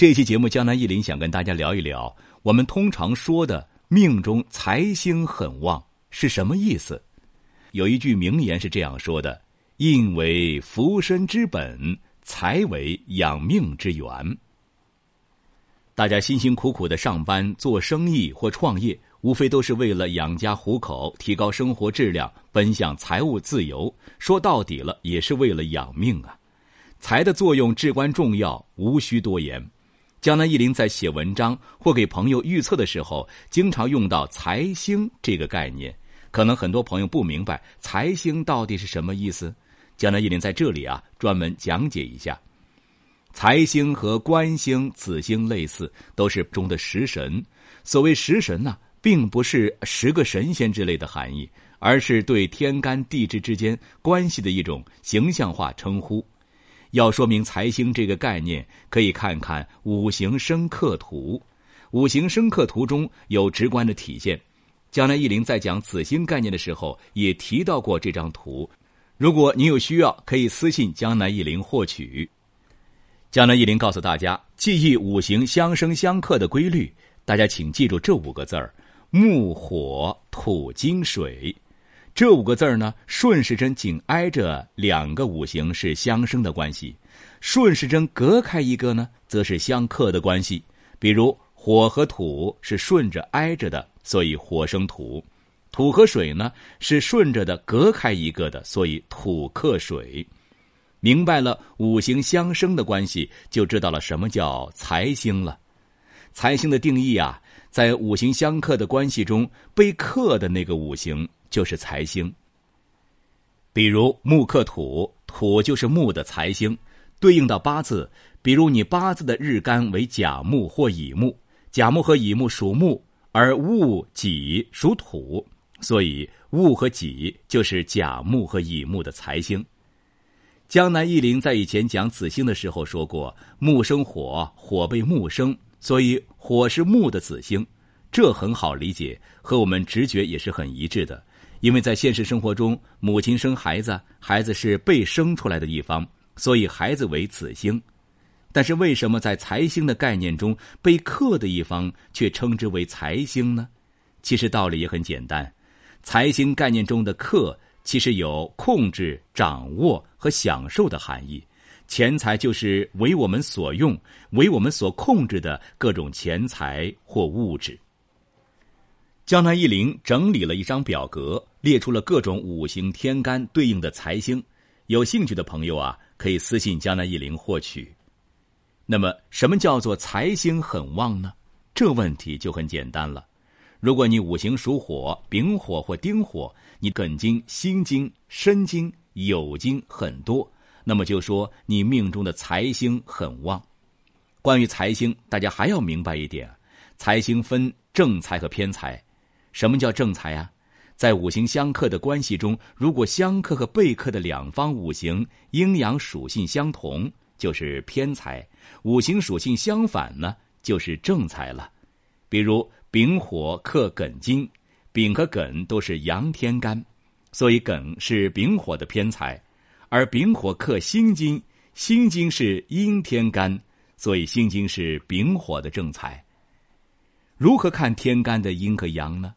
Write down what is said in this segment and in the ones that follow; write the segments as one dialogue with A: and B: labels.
A: 这期节目，江南一林想跟大家聊一聊，我们通常说的命中财星很旺是什么意思？有一句名言是这样说的：“印为福身之本，财为养命之源。”大家辛辛苦苦的上班、做生意或创业，无非都是为了养家糊口、提高生活质量、奔向财务自由。说到底了，也是为了养命啊！财的作用至关重要，无需多言。江南一林在写文章或给朋友预测的时候，经常用到“财星”这个概念。可能很多朋友不明白“财星”到底是什么意思，江南一林在这里啊专门讲解一下。财星和官星、子星类似，都是中的食神。所谓食神呢，并不是十个神仙之类的含义，而是对天干地支之间关系的一种形象化称呼。要说明财星这个概念，可以看看五行生克图。五行生克图中有直观的体现。江南一林在讲子星概念的时候，也提到过这张图。如果你有需要，可以私信江南一林获取。江南一林告诉大家，记忆五行相生相克的规律，大家请记住这五个字儿：木、火、土、金、水。这五个字儿呢，顺时针紧挨着两个五行是相生的关系，顺时针隔开一个呢，则是相克的关系。比如火和土是顺着挨着的。所以火生土，土和水呢是顺着的，隔开一个的，所以土克水。明白了五行相生的关系，就知道了什么叫财星了。财星的定义啊，在五行相克的关系中，被克的那个五行就是财星。比如木克土，土就是木的财星，对应到八字。比如你八字的日干为甲木或乙木，甲木和乙木属木。而戊己属土，所以戊和己就是甲木和乙木的财星。江南一林在以前讲子星的时候说过，木生火，火被木生，所以火是木的子星，这很好理解，和我们直觉也是很一致的。因为在现实生活中，母亲生孩子，孩子是被生出来的一方，所以孩子为子星。但是为什么在财星的概念中，被克的一方却称之为财星呢？其实道理也很简单，财星概念中的克其实有控制、掌握和享受的含义。钱财就是为我们所用、为我们所控制的各种钱财或物质。江南一林整理了一张表格，列出了各种五行天干对应的财星。有兴趣的朋友啊，可以私信江南一林获取。那么，什么叫做财星很旺呢？这问题就很简单了。如果你五行属火，丙火或丁火，你艮金、辛金、申金、酉金很多，那么就说你命中的财星很旺。关于财星，大家还要明白一点：财星分正财和偏财。什么叫正财啊？在五行相克的关系中，如果相克和被克的两方五行阴阳属性相同。就是偏财，五行属性相反呢，就是正财了。比如丙火克艮金，丙和艮都是阳天干，所以艮是丙火的偏财；而丙火克辛金，辛金是阴天干，所以辛金是丙火的正财。如何看天干的阴和阳呢？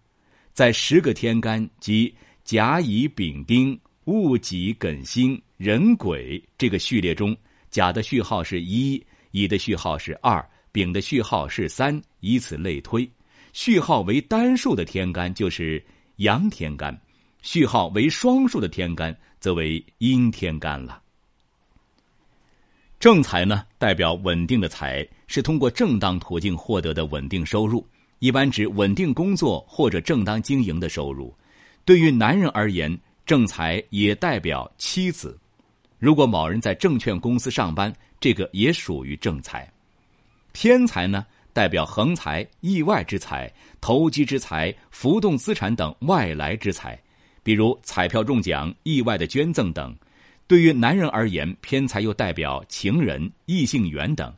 A: 在十个天干即甲乙丙丁戊己庚辛壬癸这个序列中。甲的序号是一，乙的序号是二，丙的序号是三，以此类推。序号为单数的天干就是阳天干，序号为双数的天干则为阴天干了。正财呢，代表稳定的财，是通过正当途径获得的稳定收入，一般指稳定工作或者正当经营的收入。对于男人而言，正财也代表妻子。如果某人在证券公司上班，这个也属于正财。偏财呢，代表横财、意外之财、投机之财、浮动资产等外来之财，比如彩票中奖、意外的捐赠等。对于男人而言，偏财又代表情人、异性缘等。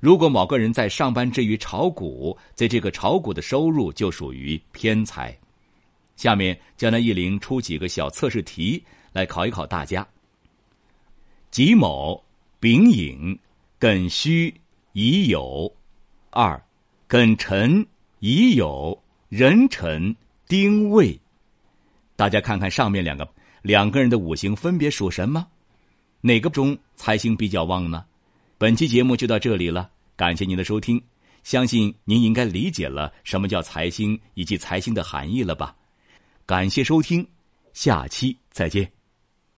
A: 如果某个人在上班之余炒股，在这个炒股的收入就属于偏财。下面江南一林出几个小测试题来考一考大家。己卯、丙寅、艮戌、乙酉；二，庚辰、乙酉、壬辰、丁未。大家看看上面两个两个人的五行分别属什么？哪个中财星比较旺呢？本期节目就到这里了，感谢您的收听。相信您应该理解了什么叫财星以及财星的含义了吧？感谢收听，下期再见。